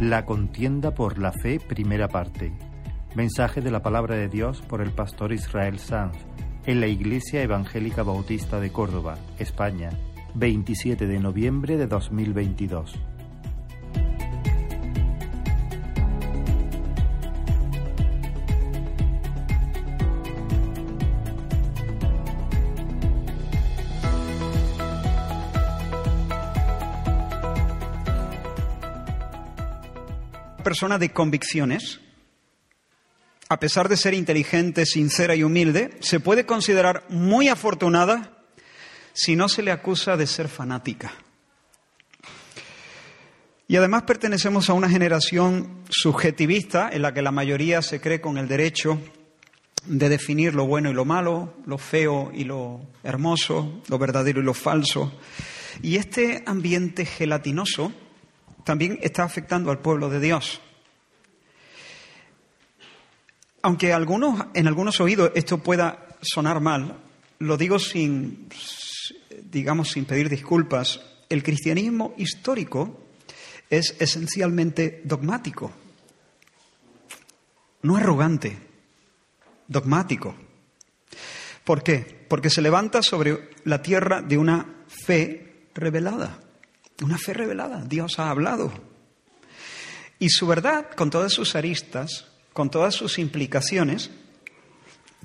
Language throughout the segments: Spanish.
La contienda por la fe, primera parte. Mensaje de la palabra de Dios por el pastor Israel Sanz en la Iglesia Evangélica Bautista de Córdoba, España, 27 de noviembre de 2022. Persona de convicciones, a pesar de ser inteligente, sincera y humilde, se puede considerar muy afortunada si no se le acusa de ser fanática. Y además pertenecemos a una generación subjetivista en la que la mayoría se cree con el derecho de definir lo bueno y lo malo, lo feo y lo hermoso, lo verdadero y lo falso. Y este ambiente gelatinoso también está afectando al pueblo de Dios. Aunque algunos, en algunos oídos esto pueda sonar mal, lo digo sin, digamos, sin pedir disculpas. El cristianismo histórico es esencialmente dogmático, no arrogante, dogmático. ¿Por qué? Porque se levanta sobre la tierra de una fe revelada. Una fe revelada. Dios ha hablado. Y su verdad, con todas sus aristas, con todas sus implicaciones,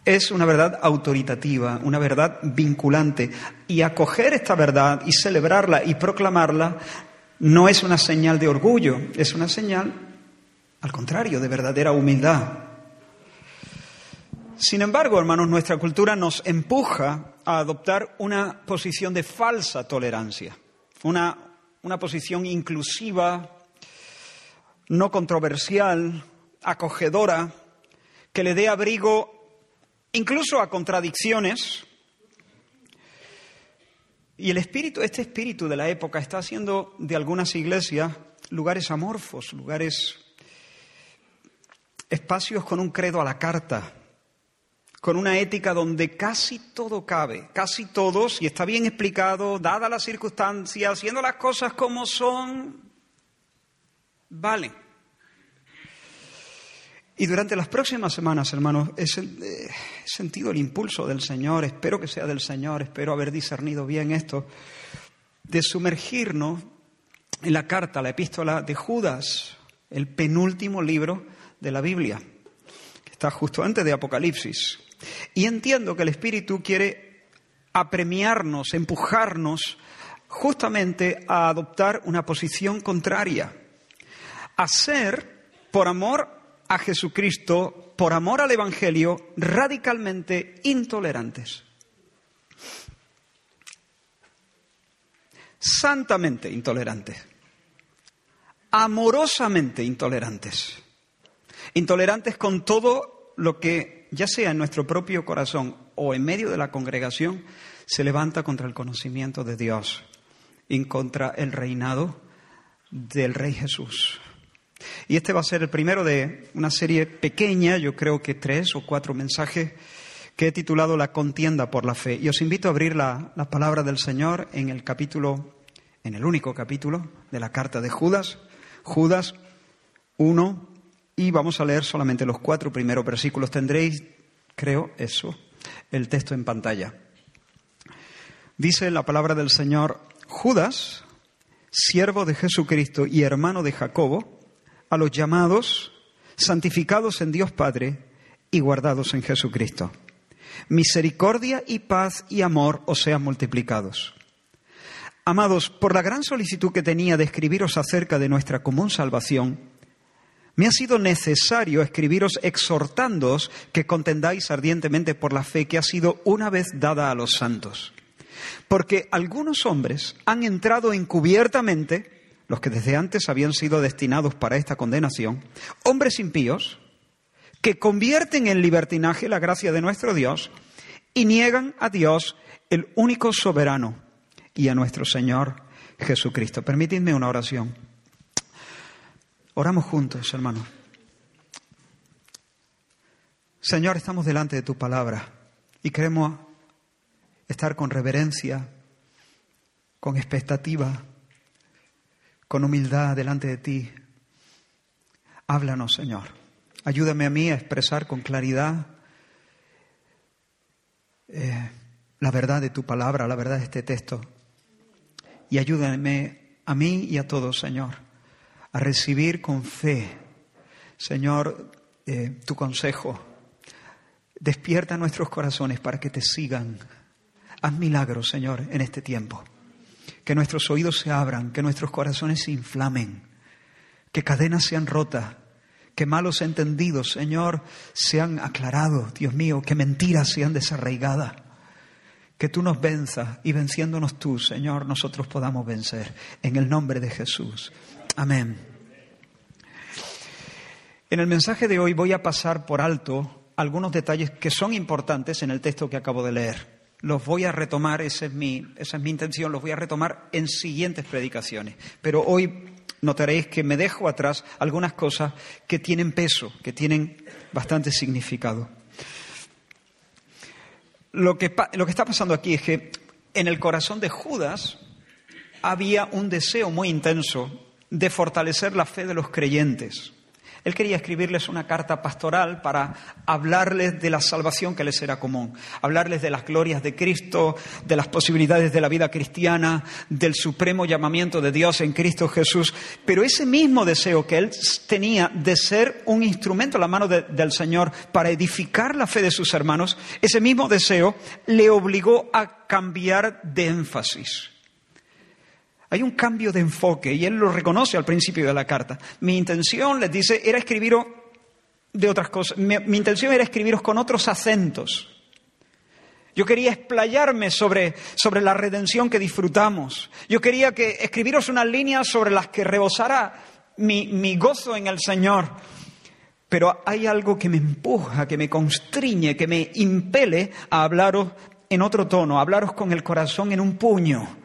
es una verdad autoritativa, una verdad vinculante. Y acoger esta verdad y celebrarla y proclamarla no es una señal de orgullo, es una señal, al contrario, de verdadera humildad. Sin embargo, hermanos, nuestra cultura nos empuja a adoptar una posición de falsa tolerancia, una una posición inclusiva, no controversial, acogedora, que le dé abrigo incluso a contradicciones. Y el espíritu, este espíritu de la época está haciendo de algunas iglesias lugares amorfos, lugares, espacios con un credo a la carta, con una ética donde casi todo cabe, casi todo, si está bien explicado, dadas las circunstancias, haciendo las cosas como son, vale. Y durante las próximas semanas, hermanos, eh, he sentido el impulso del Señor, espero que sea del Señor, espero haber discernido bien esto, de sumergirnos en la carta, la epístola de Judas, el penúltimo libro de la Biblia, que está justo antes de Apocalipsis. Y entiendo que el Espíritu quiere apremiarnos, empujarnos justamente a adoptar una posición contraria, a ser, por amor a Jesucristo, por amor al Evangelio, radicalmente intolerantes. Santamente intolerantes. Amorosamente intolerantes. Intolerantes con todo lo que ya sea en nuestro propio corazón o en medio de la congregación, se levanta contra el conocimiento de Dios y contra el reinado del Rey Jesús. Y este va a ser el primero de una serie pequeña, yo creo que tres o cuatro mensajes que he titulado La contienda por la fe. Y os invito a abrir la, la palabra del Señor en el capítulo, en el único capítulo de la carta de Judas, Judas 1, y vamos a leer solamente los cuatro primeros versículos. Tendréis, creo, eso, el texto en pantalla. Dice la palabra del Señor, Judas, siervo de Jesucristo y hermano de Jacobo, a los llamados, santificados en Dios Padre y guardados en Jesucristo. Misericordia y paz y amor os sean multiplicados. Amados, por la gran solicitud que tenía de escribiros acerca de nuestra común salvación, me ha sido necesario escribiros exhortándoos que contendáis ardientemente por la fe que ha sido una vez dada a los santos. Porque algunos hombres han entrado encubiertamente, los que desde antes habían sido destinados para esta condenación, hombres impíos, que convierten en libertinaje la gracia de nuestro Dios y niegan a Dios, el único soberano, y a nuestro Señor Jesucristo. Permitidme una oración. Oramos juntos, hermanos. Señor, estamos delante de tu palabra y queremos estar con reverencia, con expectativa, con humildad delante de ti, Háblanos, Señor. Ayúdame a mí a expresar con claridad eh, la verdad de tu palabra, la verdad de este texto. Y ayúdame a mí y a todos, Señor, a recibir con fe, Señor, eh, tu consejo. Despierta nuestros corazones para que te sigan. Haz milagros, Señor, en este tiempo. Que nuestros oídos se abran, que nuestros corazones se inflamen, que cadenas sean rotas, que malos entendidos, Señor, sean aclarados, Dios mío, que mentiras sean desarraigadas. Que tú nos venzas y venciéndonos tú, Señor, nosotros podamos vencer. En el nombre de Jesús. Amén. En el mensaje de hoy voy a pasar por alto algunos detalles que son importantes en el texto que acabo de leer. Los voy a retomar, esa es mi, esa es mi intención, los voy a retomar en siguientes predicaciones. Pero hoy notaréis que me dejo atrás algunas cosas que tienen peso, que tienen bastante significado. Lo que, lo que está pasando aquí es que en el corazón de Judas había un deseo muy intenso de fortalecer la fe de los creyentes. Él quería escribirles una carta pastoral para hablarles de la salvación que les era común, hablarles de las glorias de Cristo, de las posibilidades de la vida cristiana, del supremo llamamiento de Dios en Cristo Jesús. Pero ese mismo deseo que él tenía de ser un instrumento en la mano del Señor para edificar la fe de sus hermanos, ese mismo deseo le obligó a cambiar de énfasis. Hay un cambio de enfoque y él lo reconoce al principio de la carta. Mi intención, les dice, era escribiros de otras cosas. Mi, intención era escribiros con otros acentos. Yo quería explayarme sobre, sobre la redención que disfrutamos. Yo quería que escribiros unas líneas sobre las que rebosara mi, mi gozo en el Señor. Pero hay algo que me empuja, que me constriñe, que me impele a hablaros en otro tono, a hablaros con el corazón en un puño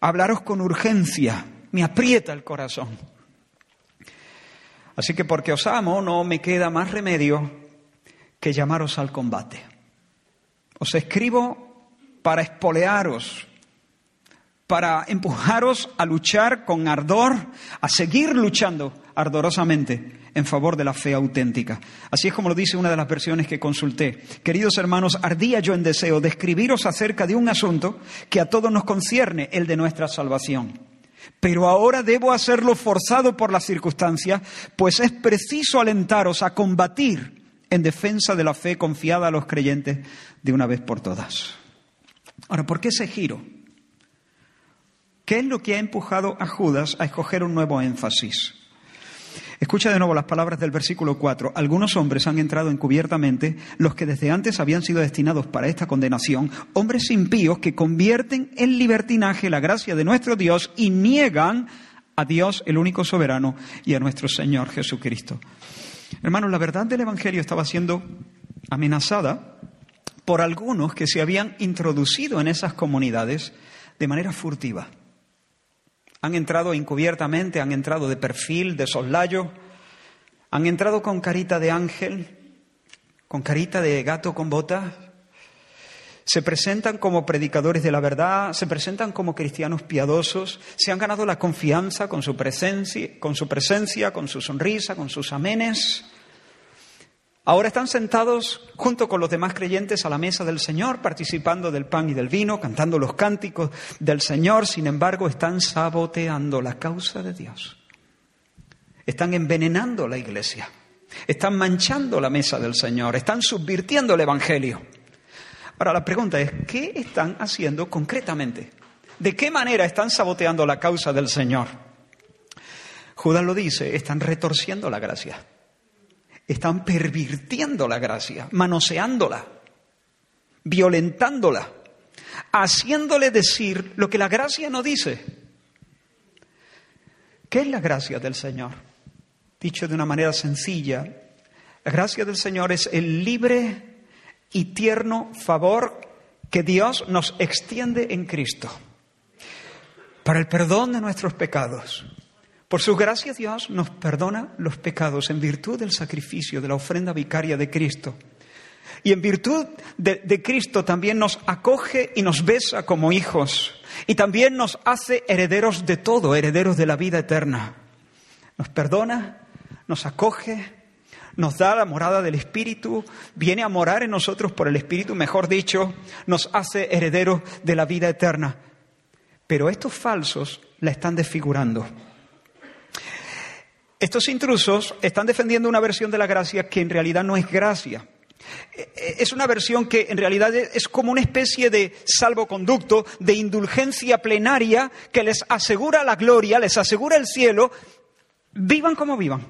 hablaros con urgencia, me aprieta el corazón. Así que porque os amo no me queda más remedio que llamaros al combate. Os escribo para espolearos, para empujaros a luchar con ardor, a seguir luchando ardorosamente en favor de la fe auténtica. Así es como lo dice una de las versiones que consulté. Queridos hermanos, ardía yo en deseo de escribiros acerca de un asunto que a todos nos concierne, el de nuestra salvación. Pero ahora debo hacerlo forzado por las circunstancias, pues es preciso alentaros a combatir en defensa de la fe confiada a los creyentes de una vez por todas. Ahora, ¿por qué ese giro? ¿Qué es lo que ha empujado a Judas a escoger un nuevo énfasis? Escucha de nuevo las palabras del versículo 4. Algunos hombres han entrado encubiertamente, los que desde antes habían sido destinados para esta condenación, hombres impíos que convierten en libertinaje la gracia de nuestro Dios y niegan a Dios, el único soberano, y a nuestro Señor Jesucristo. Hermanos, la verdad del Evangelio estaba siendo amenazada por algunos que se habían introducido en esas comunidades de manera furtiva. Han entrado encubiertamente, han entrado de perfil, de soslayo, han entrado con carita de ángel, con carita de gato con botas. Se presentan como predicadores de la verdad, se presentan como cristianos piadosos, se han ganado la confianza con su presencia, con su, presencia, con su sonrisa, con sus amenes. Ahora están sentados junto con los demás creyentes a la mesa del Señor, participando del pan y del vino, cantando los cánticos del Señor, sin embargo están saboteando la causa de Dios. Están envenenando la iglesia, están manchando la mesa del Señor, están subvirtiendo el Evangelio. Ahora la pregunta es, ¿qué están haciendo concretamente? ¿De qué manera están saboteando la causa del Señor? Judas lo dice, están retorciendo la gracia están pervirtiendo la gracia, manoseándola, violentándola, haciéndole decir lo que la gracia no dice. ¿Qué es la gracia del Señor? Dicho de una manera sencilla, la gracia del Señor es el libre y tierno favor que Dios nos extiende en Cristo para el perdón de nuestros pecados por su gracia Dios nos perdona los pecados en virtud del sacrificio, de la ofrenda vicaria de Cristo. Y en virtud de, Cristo también nos acoge y nos besa como hijos. Y también nos hace herederos de todo, herederos de la vida eterna. Nos perdona, nos acoge, nos da la morada del Espíritu, viene a morar en nosotros por el Espíritu, mejor dicho, nos hace herederos de la vida eterna. Pero estos falsos la están desfigurando. Estos intrusos están defendiendo una versión de la gracia que en realidad no es gracia. Es una versión que en realidad es como una especie de salvoconducto, de indulgencia plenaria que les asegura la gloria, les asegura el cielo, vivan como vivan.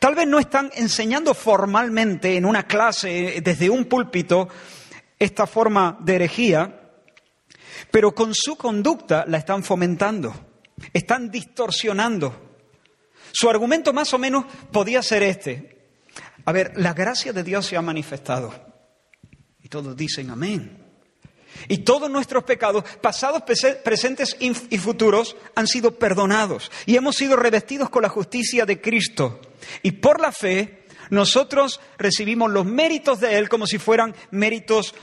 Tal vez no están enseñando formalmente en una clase, desde un púlpito, esta forma de herejía, pero con su conducta la están fomentando, están distorsionando. Su argumento más o menos podía ser este. A ver, la gracia de Dios se ha manifestado. Y todos dicen amén. Y todos nuestros pecados, pasados, presentes y futuros, han sido perdonados. Y hemos sido revestidos con la justicia de Cristo. Y por la fe, nosotros recibimos los méritos de Él como si fueran méritos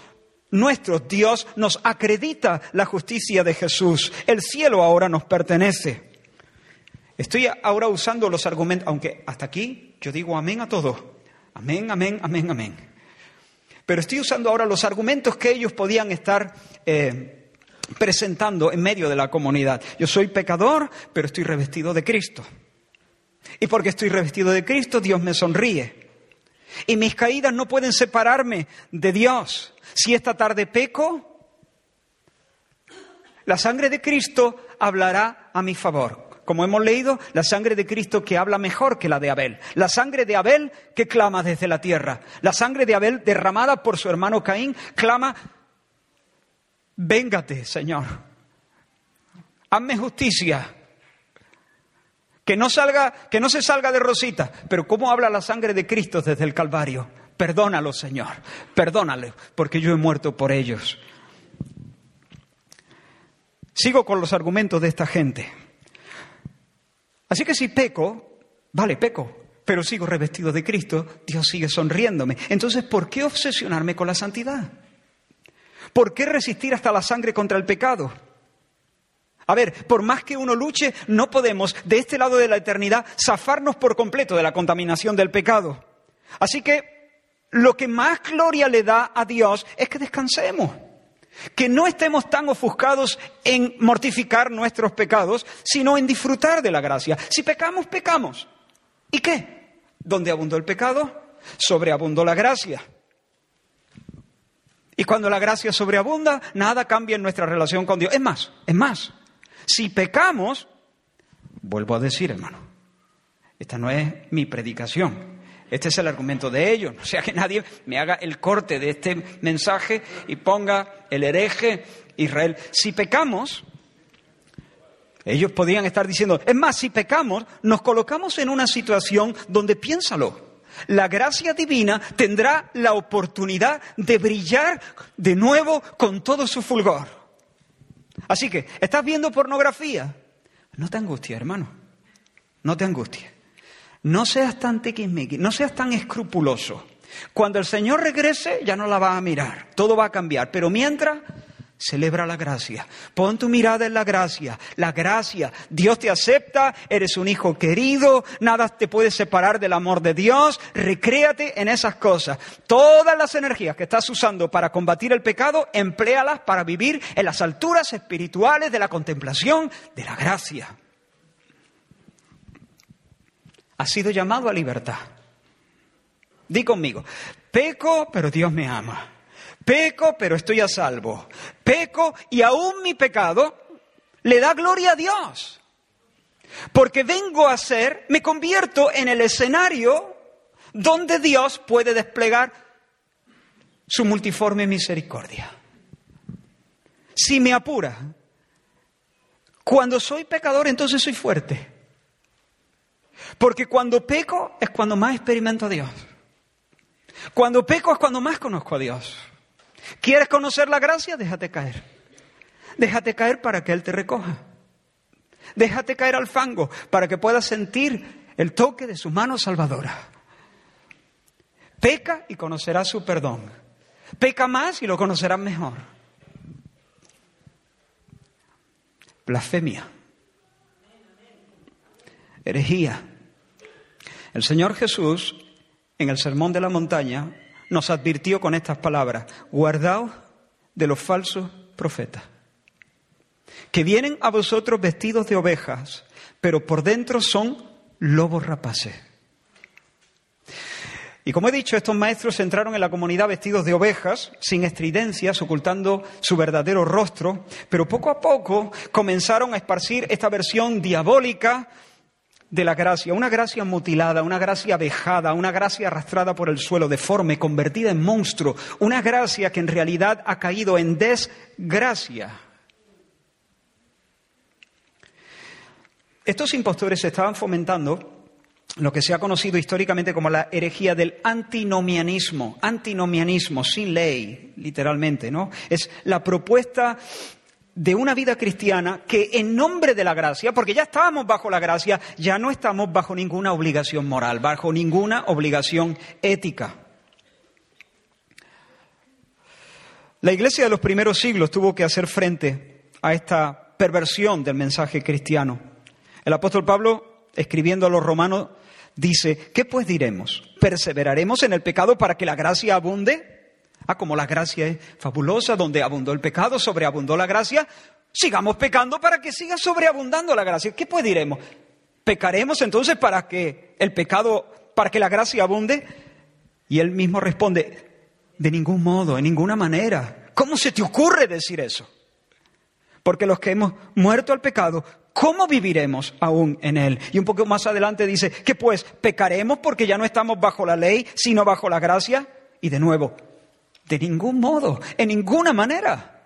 nuestros. Dios nos acredita la justicia de Jesús. El cielo ahora nos pertenece. Estoy ahora usando los argumentos, aunque hasta aquí yo digo amén a todo. Amén, amén, amén, amén. Pero estoy usando ahora los argumentos que ellos podían estar eh, presentando en medio de la comunidad. Yo soy pecador, pero estoy revestido de Cristo. Y porque estoy revestido de Cristo, Dios me sonríe. Y mis caídas no pueden separarme de Dios. Si esta tarde peco, la sangre de Cristo hablará a mi favor. Como hemos leído, la sangre de Cristo que habla mejor que la de Abel. La sangre de Abel que clama desde la tierra. La sangre de Abel derramada por su hermano Caín clama, véngate, Señor. Hazme justicia. Que no salga, que no se salga de rosita. Pero ¿cómo habla la sangre de Cristo desde el Calvario? Perdónalo, Señor. Perdónalo, porque yo he muerto por ellos. Sigo con los argumentos de esta gente. Así que si peco, vale, peco, pero sigo revestido de Cristo, Dios sigue sonriéndome. Entonces, ¿por qué obsesionarme con la santidad? ¿Por qué resistir hasta la sangre contra el pecado? A ver, por más que uno luche, no podemos, de este lado de la eternidad, zafarnos por completo de la contaminación del pecado. Así que lo que más gloria le da a Dios es que descansemos. Que no estemos tan ofuscados en mortificar nuestros pecados, sino en disfrutar de la gracia. Si pecamos, pecamos. ¿Y qué? ¿Dónde abundó el pecado? Sobreabundó la gracia. Y cuando la gracia sobreabunda, nada cambia en nuestra relación con Dios. Es más, es más, si pecamos, vuelvo a decir, hermano, esta no es mi predicación. Este es el argumento de ellos. No sea que nadie me haga el corte de este mensaje y ponga el hereje Israel. Si pecamos, ellos podrían estar diciendo, es más, si pecamos, nos colocamos en una situación donde piénsalo. La gracia divina tendrá la oportunidad de brillar de nuevo con todo su fulgor. Así que, ¿estás viendo pornografía? No te angusties, hermano. No te angusties. No seas tan tiquismiqui, no seas tan escrupuloso. Cuando el Señor regrese, ya no la vas a mirar. Todo va a cambiar. Pero mientras, Celebra la gracia. Pon tu mirada en la gracia. La gracia. Dios te acepta, eres un hijo querido, nada te puede separar del amor de Dios. Recréate en esas cosas. Todas las energías que estás usando para combatir el pecado, empléalas para vivir en las alturas espirituales de la contemplación de la gracia. Has sido llamado a libertad. Di conmigo, peco, pero Dios me ama. Peco, pero estoy a salvo. Peco y aún mi pecado le da gloria a Dios. Porque vengo a ser, me convierto en el escenario donde Dios puede desplegar su multiforme misericordia. Si me apura, cuando soy pecador entonces soy fuerte. Porque cuando peco es cuando más experimento a Dios. Cuando peco es cuando más conozco a Dios. ¿Quieres conocer la gracia? Déjate caer. Déjate caer para que Él te recoja. Déjate caer al fango para que puedas sentir el toque de su mano salvadora. Peca y conocerás su perdón. Peca más y lo conocerás mejor. Blasfemia. herejía. El Señor Jesús, en el Sermón de la Montaña, nos advirtió con estas palabras, guardaos de los falsos profetas, que vienen a vosotros vestidos de ovejas, pero por dentro son lobos rapaces. Y como he dicho, estos maestros entraron en la comunidad vestidos de ovejas, sin estridencias, ocultando su verdadero rostro, pero poco a poco comenzaron a esparcir esta versión diabólica de la gracia, una gracia mutilada, una gracia vejada, una gracia arrastrada por el suelo, deforme, convertida en monstruo, una gracia que en realidad ha caído en desgracia. Estos impostores estaban fomentando lo que se ha conocido históricamente como la herejía del antinomianismo, antinomianismo sin ley, literalmente, ¿no? Es la propuesta de una vida cristiana que en nombre de la gracia, porque ya estábamos bajo la gracia, ya no estamos bajo ninguna obligación moral, bajo ninguna obligación ética. La iglesia de los primeros siglos tuvo que hacer frente a esta perversión del mensaje cristiano. El apóstol Pablo, escribiendo a los romanos, dice, ¿qué pues diremos? ¿Perseveraremos en el pecado para que la gracia abunde? Ah, como la gracia es fabulosa, donde abundó el pecado, sobreabundó la gracia, sigamos pecando para que siga sobreabundando la gracia. ¿Qué pues diremos? ¿Pecaremos entonces para que el pecado, para que la gracia abunde? Y él mismo responde, de ningún modo, en ninguna manera. ¿Cómo se te ocurre decir eso? Porque los que hemos muerto al pecado, ¿cómo viviremos aún en él? Y un poco más adelante dice, que pues pecaremos porque ya no estamos bajo la ley, sino bajo la gracia. Y de nuevo, de ningún modo, en ninguna manera.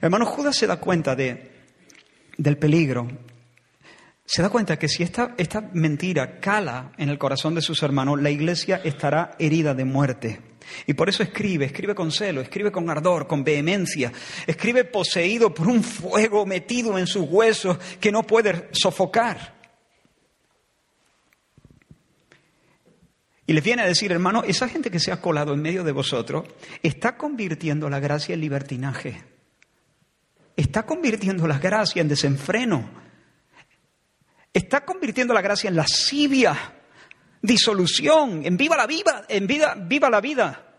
Hermano, Judas se da cuenta de, del peligro. Se da cuenta que si esta, esta mentira cala en el corazón de sus hermanos, la iglesia estará herida de muerte. Y por eso escribe, escribe con celo, escribe con ardor, con vehemencia, escribe poseído por un fuego metido en sus huesos que no puede sofocar. Y les viene a decir, hermano, esa gente que se ha colado en medio de vosotros está convirtiendo la gracia en libertinaje. Está convirtiendo la gracia en desenfreno. Está convirtiendo la gracia en lascivia, disolución, en viva la vida, en vida, viva la vida.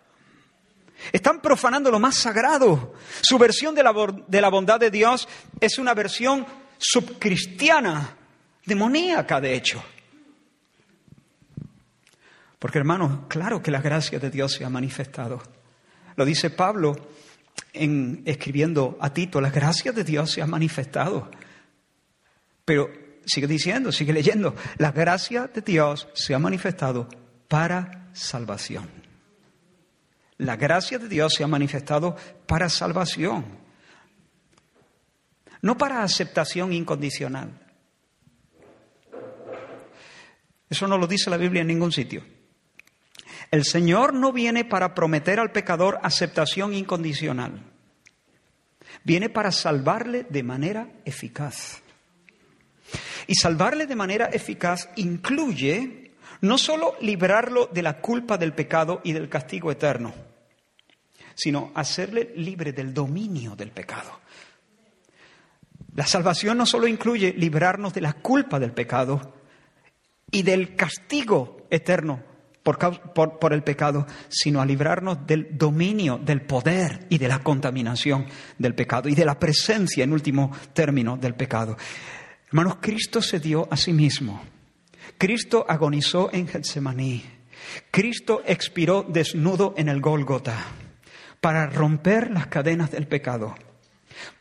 Están profanando lo más sagrado. Su versión de la, de la bondad de Dios es una versión subcristiana, demoníaca de hecho. Porque hermanos, claro que la gracia de Dios se ha manifestado. Lo dice Pablo en escribiendo a Tito, la gracia de Dios se ha manifestado. Pero sigue diciendo, sigue leyendo, la gracia de Dios se ha manifestado para salvación. La gracia de Dios se ha manifestado para salvación, no para aceptación incondicional. Eso no lo dice la Biblia en ningún sitio. El Señor no viene para prometer al pecador aceptación incondicional. Viene para salvarle de manera eficaz. Y salvarle de manera eficaz incluye no solo librarlo de la culpa del pecado y del castigo eterno, sino hacerle libre del dominio del pecado. La salvación no solo incluye librarnos de la culpa del pecado y del castigo eterno por, el pecado, sino a librarnos del dominio, del poder y de la contaminación del pecado y de la presencia, en último término, del pecado. Hermanos, Cristo se dio a sí mismo. Cristo agonizó en Getsemaní. Cristo expiró desnudo en el Gólgota para romper las cadenas del pecado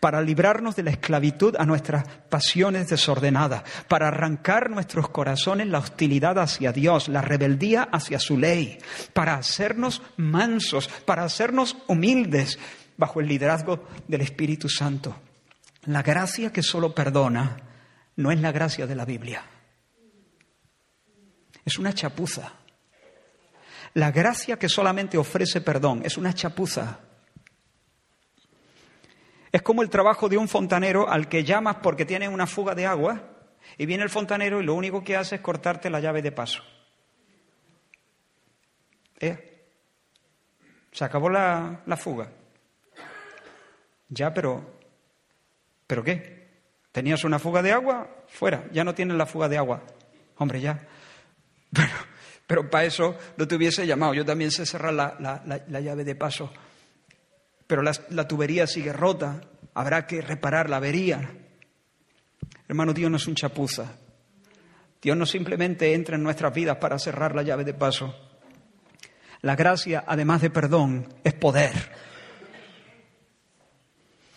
para librarnos de la esclavitud a nuestras pasiones desordenadas, para arrancar nuestros corazones la hostilidad hacia Dios, la rebeldía hacia su ley, para hacernos mansos, para hacernos humildes bajo el liderazgo del Espíritu Santo. La gracia que solo perdona no es la gracia de la Biblia. Es una chapuza. La gracia que solamente ofrece perdón es una chapuza. Es como el trabajo de un fontanero al que llamas porque tiene una fuga de agua y viene el fontanero y lo único que hace es cortarte la llave de paso. ¿Eh? Se acabó la, la fuga. Ya, pero... ¿Pero qué? Tenías una fuga de agua, fuera, ya no tienes la fuga de agua. Hombre, ya. Pero, pero para eso no te hubiese llamado. Yo también sé cerrar la, llave de paso. Pero la, tubería sigue rota, habrá que reparar la avería. Hermano, Dios no es un chapuza. Dios no simplemente entra en nuestras vidas para cerrar la llave de paso. La gracia, además de perdón, es poder.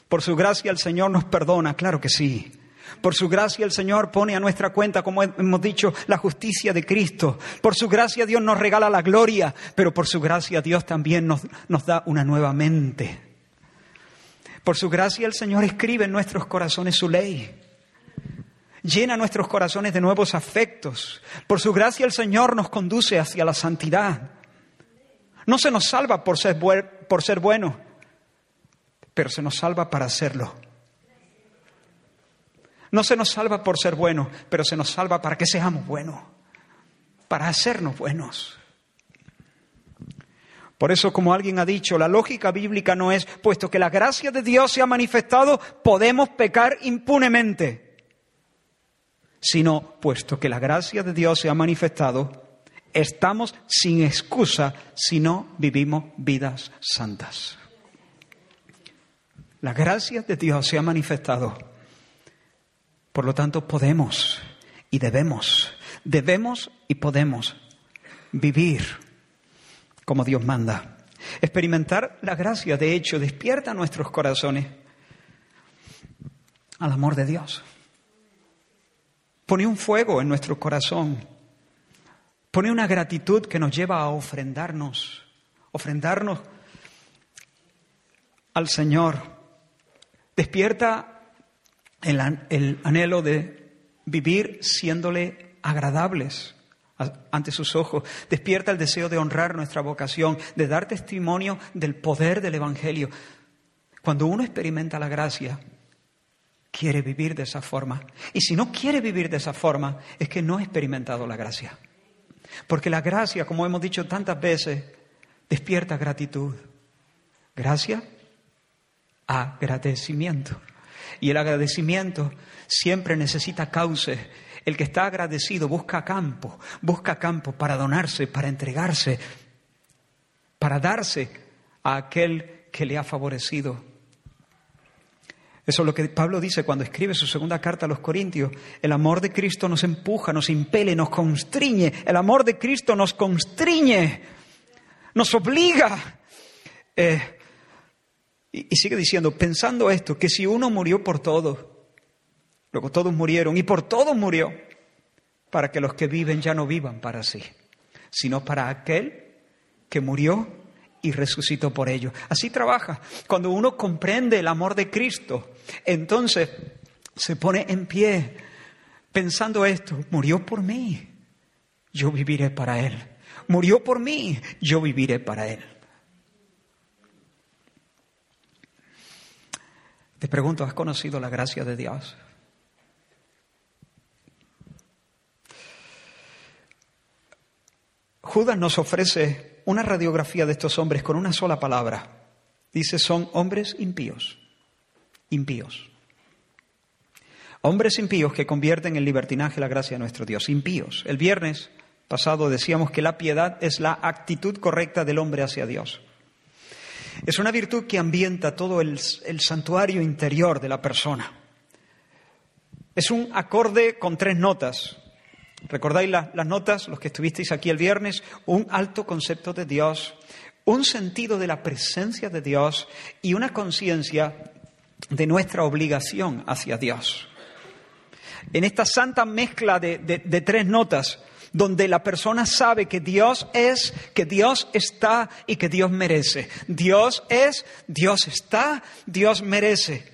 Por su gracia el Señor nos perdona, claro que sí. Por su gracia el Señor pone a nuestra cuenta, como hemos dicho, la justicia de Cristo. Por su gracia Dios nos regala la gloria, pero por su gracia Dios también nos, nos da una nueva mente. Por su gracia el Señor escribe en nuestros corazones su ley. Llena nuestros corazones de nuevos afectos. Por su gracia el Señor nos conduce hacia la santidad. No se nos salva por ser, por ser bueno, pero se nos salva para hacerlo. No se nos salva por ser bueno, pero se nos salva para que seamos buenos, para hacernos buenos. Por eso, como alguien ha dicho, la lógica bíblica no es, puesto que la gracia de Dios se ha manifestado, podemos pecar impunemente, sino, puesto que la gracia de Dios se ha manifestado, estamos sin excusa si no vivimos vidas santas. La gracia de Dios se ha manifestado. Por lo tanto, podemos y debemos, debemos y podemos vivir como Dios manda. Experimentar la gracia, de hecho, despierta nuestros corazones al amor de Dios. Pone un fuego en nuestro corazón. Pone una gratitud que nos lleva a ofrendarnos, ofrendarnos al Señor Despierta el, anhelo de vivir siéndole agradables ante sus ojos. Despierta el deseo de honrar nuestra vocación, de dar testimonio del poder del Evangelio. Cuando uno experimenta la gracia, quiere vivir de esa forma. Y si no quiere vivir de esa forma, es que no ha experimentado la gracia. Porque la gracia, como hemos dicho tantas veces, despierta gratitud. Gracia agradecimiento. Y el agradecimiento siempre necesita cauces. El que está agradecido busca campo, busca campo para donarse, para entregarse, para darse a aquel que le ha favorecido. Eso es lo que Pablo dice cuando escribe su segunda carta a los Corintios. El amor de Cristo nos empuja, nos impele, nos constriñe. El amor de Cristo nos constriñe, nos obliga. Eh, y, sigue diciendo, pensando esto, que si uno murió por todos, luego todos murieron y por todos murió, para que los que viven ya no vivan para sí, sino para aquel que murió y resucitó por ellos. Así trabaja. Cuando uno comprende el amor de Cristo, entonces se pone en pie pensando esto, murió por mí, yo viviré para Él. Murió por mí, yo viviré para Él. Te pregunto, ¿has conocido la gracia de Dios? Judas nos ofrece una radiografía de estos hombres con una sola palabra. Dice, son hombres impíos, impíos. Hombres impíos que convierten en libertinaje la gracia de nuestro Dios, impíos. El viernes pasado decíamos que la piedad es la actitud correcta del hombre hacia Dios. Es una virtud que ambienta todo el, santuario interior de la persona. Es un acorde con tres notas. ¿Recordáis las notas, los que estuvisteis aquí el viernes? Un alto concepto de Dios, un sentido de la presencia de Dios y una conciencia de nuestra obligación hacia Dios. En esta santa mezcla de tres notas, donde la persona sabe que Dios es, que Dios está y que Dios merece. Dios es, Dios está, Dios merece.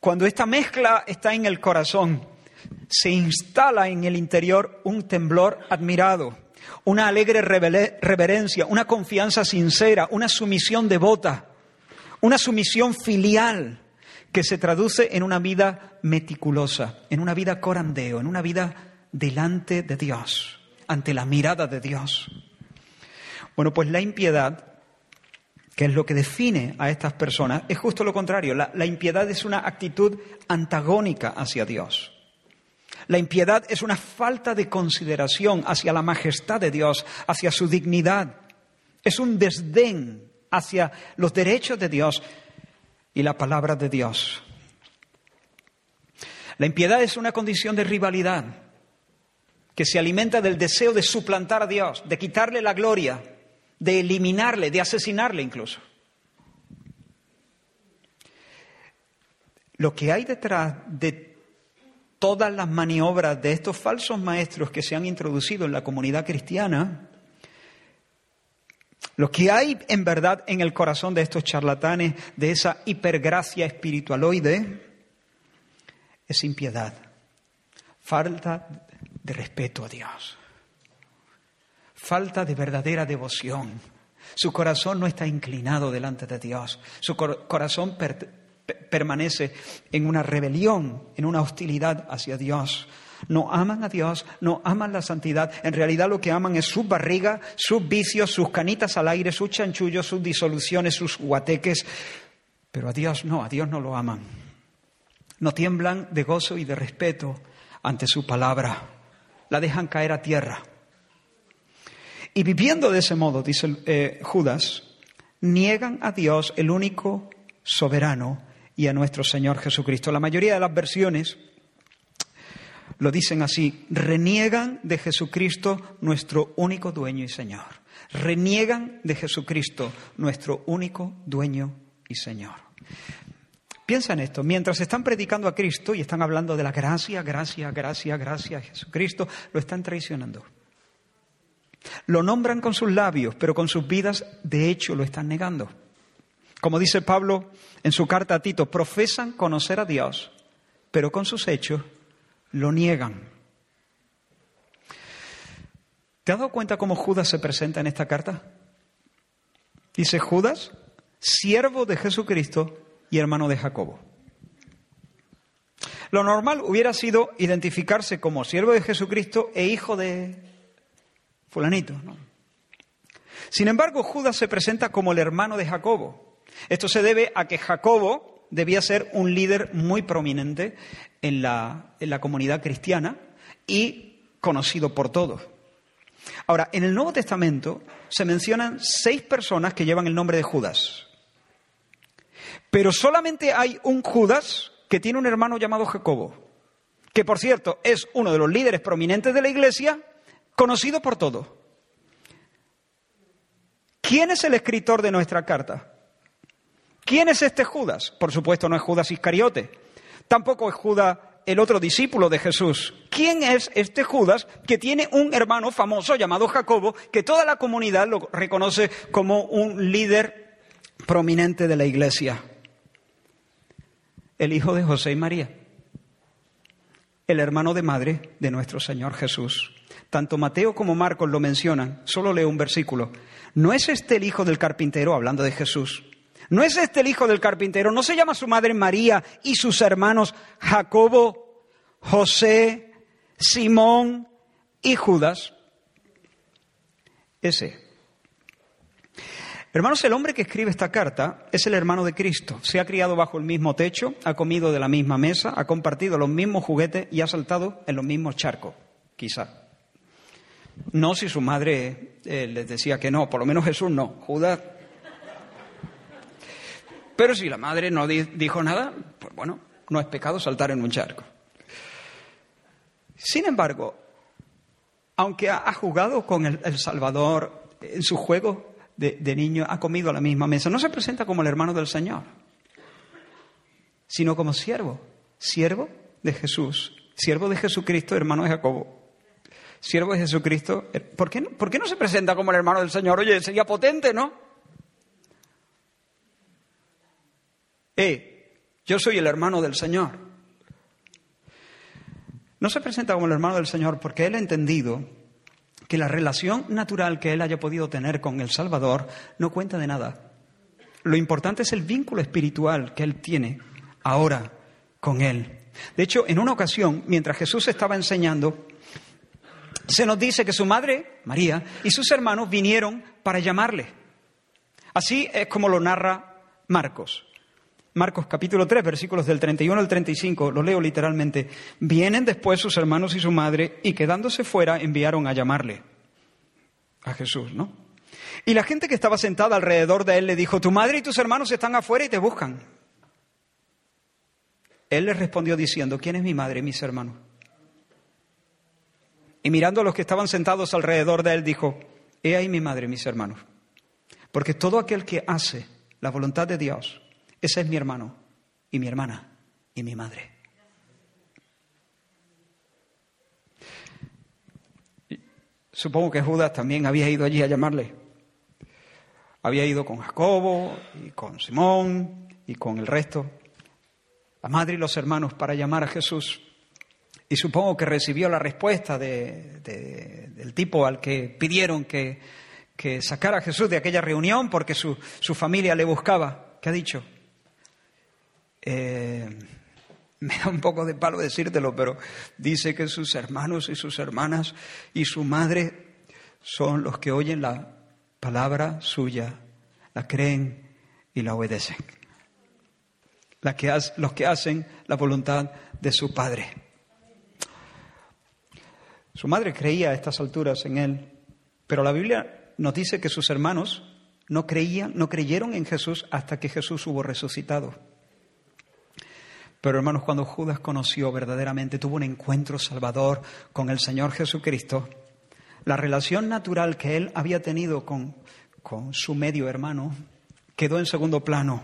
Cuando esta mezcla está en el corazón, se instala en el interior un temblor admirado, una alegre reverencia, una confianza sincera, una sumisión devota, una sumisión filial que se traduce en una vida meticulosa, en una vida corandeo, en una vida delante de Dios, ante la mirada de Dios. Bueno, pues la impiedad que es lo que define a estas personas, es justo lo contrario. La, impiedad es una actitud antagónica hacia Dios. La impiedad es una falta de consideración hacia la majestad de Dios, hacia su dignidad. Es un desdén hacia los derechos de Dios y la palabra de Dios. La impiedad es una condición de rivalidad que se alimenta del deseo de suplantar a Dios, de quitarle la gloria, de eliminarle, de asesinarle incluso. Lo que hay detrás de todas las maniobras de estos falsos maestros que se han introducido en la comunidad cristiana, lo que hay en verdad en el corazón de estos charlatanes, de esa hipergracia espiritualoide, es impiedad, falta de respeto a Dios, falta de verdadera devoción. Su corazón no está inclinado delante de Dios, su corazón permanece en una rebelión, en una hostilidad hacia Dios. No aman a Dios, no aman la santidad. En realidad lo que aman es su barriga, sus vicios, sus canitas al aire, sus chanchullos, sus disoluciones, sus guateques. Pero a Dios no, a Dios no lo aman. No tiemblan de gozo y de respeto ante su palabra la dejan caer a tierra. Y viviendo de ese modo, dice eh, Judas, niegan a Dios, el único soberano, y a nuestro Señor Jesucristo. La mayoría de las versiones lo dicen así, reniegan de Jesucristo, nuestro único dueño y Señor. Reniegan de Jesucristo, nuestro único dueño y Señor. Piensa en esto, mientras están predicando a Cristo y están hablando de la gracia, gracia, gracia, gracia a Jesucristo, lo están traicionando. Lo nombran con sus labios, pero con sus vidas de hecho lo están negando. Como dice Pablo en su carta a Tito, profesan conocer a Dios, pero con sus hechos lo niegan. ¿Te has dado cuenta cómo Judas se presenta en esta carta? Dice Judas, siervo de Jesucristo y hermano de Jacobo. Lo normal hubiera sido identificarse como siervo de Jesucristo e hijo de fulanito. Sin embargo, Judas se presenta como el hermano de Jacobo. Esto se debe a que Jacobo debía ser un líder muy prominente en la, en la comunidad cristiana y conocido por todos. Ahora, en el Nuevo Testamento se mencionan seis personas que llevan el nombre de Judas. Pero solamente hay un Judas que tiene un hermano llamado Jacobo, que por cierto es uno de los líderes prominentes de la iglesia, conocido por todos. ¿Quién es el escritor de nuestra carta? ¿Quién es este Judas? Por supuesto no es Judas Iscariote, tampoco es Judas el otro discípulo de Jesús. ¿Quién es este Judas que tiene un hermano famoso llamado Jacobo, que toda la comunidad lo reconoce como un líder prominente de la iglesia? El hijo de José y María, el hermano de madre de nuestro Señor Jesús. Tanto Mateo como Marcos lo mencionan, solo leo un versículo. ¿No es este el hijo del carpintero, hablando de Jesús? ¿No es este el hijo del carpintero? ¿No se llama su madre María y sus hermanos Jacobo, José, Simón y Judas? Ese Hermanos, el hombre que escribe esta carta es el hermano de Cristo. Se ha criado bajo el mismo techo, ha comido de la misma mesa, ha compartido los mismos juguetes y ha saltado en los mismos charcos, quizá. No si su madre eh, les decía que no, por lo menos Jesús no, Judas. Pero si la madre no dijo nada, pues bueno, no es pecado saltar en un charco. Sin embargo, aunque ha jugado con el Salvador en su de, niño ha comido a la misma mesa. No se presenta como el hermano del Señor, sino como siervo, siervo de Jesús, siervo de Jesucristo, hermano de Jacobo. Siervo de Jesucristo, ¿por qué, no, ¿por qué no se presenta como el hermano del Señor? Oye, sería potente, ¿no? Eh, yo soy el hermano del Señor. No se presenta como el hermano del Señor porque él ha entendido que la relación natural que él haya podido tener con el Salvador no cuenta de nada. Lo importante es el vínculo espiritual que él tiene ahora con él. De hecho, en una ocasión, mientras Jesús estaba enseñando, se nos dice que su madre, María, y sus hermanos vinieron para llamarle. Así es como lo narra Marcos. Marcos capítulo 3, versículos del 31 al 35, lo leo literalmente. Vienen después sus hermanos y su madre y quedándose fuera enviaron a llamarle a Jesús, ¿no? Y la gente que estaba sentada alrededor de él le dijo, tu madre y tus hermanos están afuera y te buscan. Él les respondió diciendo, ¿quién es mi madre y mis hermanos? Y mirando a los que estaban sentados alrededor de él, dijo, he ahí mi madre y mis hermanos. Porque todo aquel que hace la voluntad de Dios, ese es mi hermano y mi hermana y mi madre. Supongo que Judas también había ido allí a llamarle. Había ido con Jacobo y con Simón y con el resto, la madre y los hermanos, para llamar a Jesús. Y supongo que recibió la respuesta del tipo al que pidieron que, sacara a Jesús de aquella reunión porque su, familia le buscaba. ¿Qué ha dicho? Eh, me da un poco de palo decírtelo, pero dice que sus hermanos y sus hermanas y su madre son los que oyen la palabra suya, la creen y la obedecen. que, los que hacen la voluntad de su Padre. Su madre creía a estas alturas en él, pero la Biblia nos dice que sus hermanos no creían, no creyeron en Jesús hasta que Jesús hubo resucitado. Pero hermanos, cuando Judas conoció verdaderamente, tuvo un encuentro salvador con el Señor Jesucristo, la relación natural que él había tenido con, con su medio hermano quedó en segundo plano.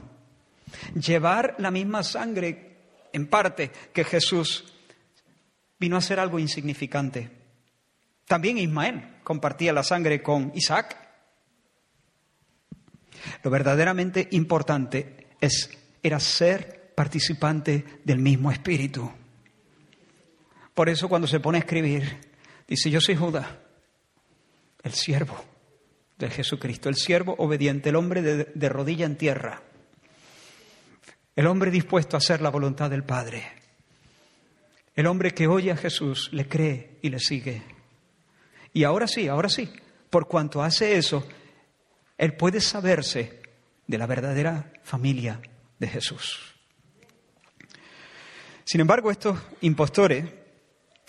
Llevar la misma sangre, en parte, que Jesús vino a ser algo insignificante. También Ismael compartía la sangre con Isaac. Lo verdaderamente importante es, era ser participante del mismo espíritu. Por eso cuando se pone a escribir, dice, yo soy Judas, el siervo de Jesucristo, el siervo obediente, el hombre de, rodilla en tierra, el hombre dispuesto a hacer la voluntad del Padre, el hombre que oye a Jesús, le cree y le sigue. Y ahora sí, ahora sí, por cuanto hace eso, él puede saberse de la verdadera familia de Jesús. Sin embargo, estos impostores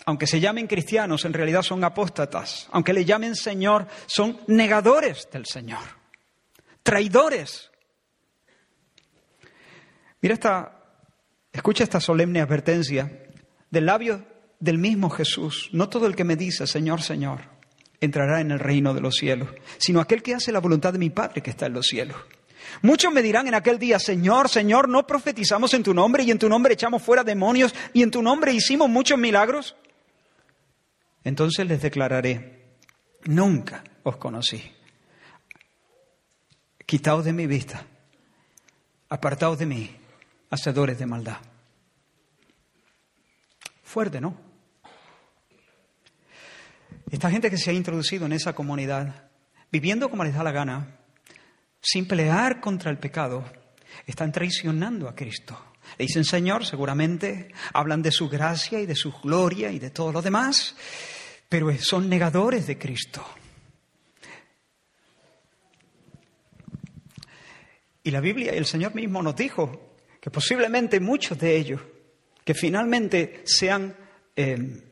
aunque se llamen cristianos, en realidad son apóstatas. Aunque le llamen Señor, son negadores del Señor, traidores. Mira esta, escucha esta solemne advertencia del labio del mismo Jesús. No todo el que me dice Señor, Señor, entrará en el reino de los cielos, sino aquel que hace la voluntad de mi Padre que está en los cielos. Muchos me dirán en aquel día, Señor, Señor, ¿no profetizamos en tu nombre y en tu nombre echamos fuera demonios y en tu nombre hicimos muchos milagros? Entonces les declararé, nunca os conocí. Quitaos de mi vista, apartaos de mí, hacedores de maldad. Fuerte, ¿no? Esta gente que se ha introducido en esa comunidad, viviendo como les da la gana, sin pelear contra el pecado, están traicionando a Cristo. Le dicen Señor, seguramente, hablan de su gracia y de su gloria y de todo lo demás, pero son negadores de Cristo. Y la Biblia y el Señor mismo nos dijo que posiblemente muchos de ellos, que finalmente sean eh,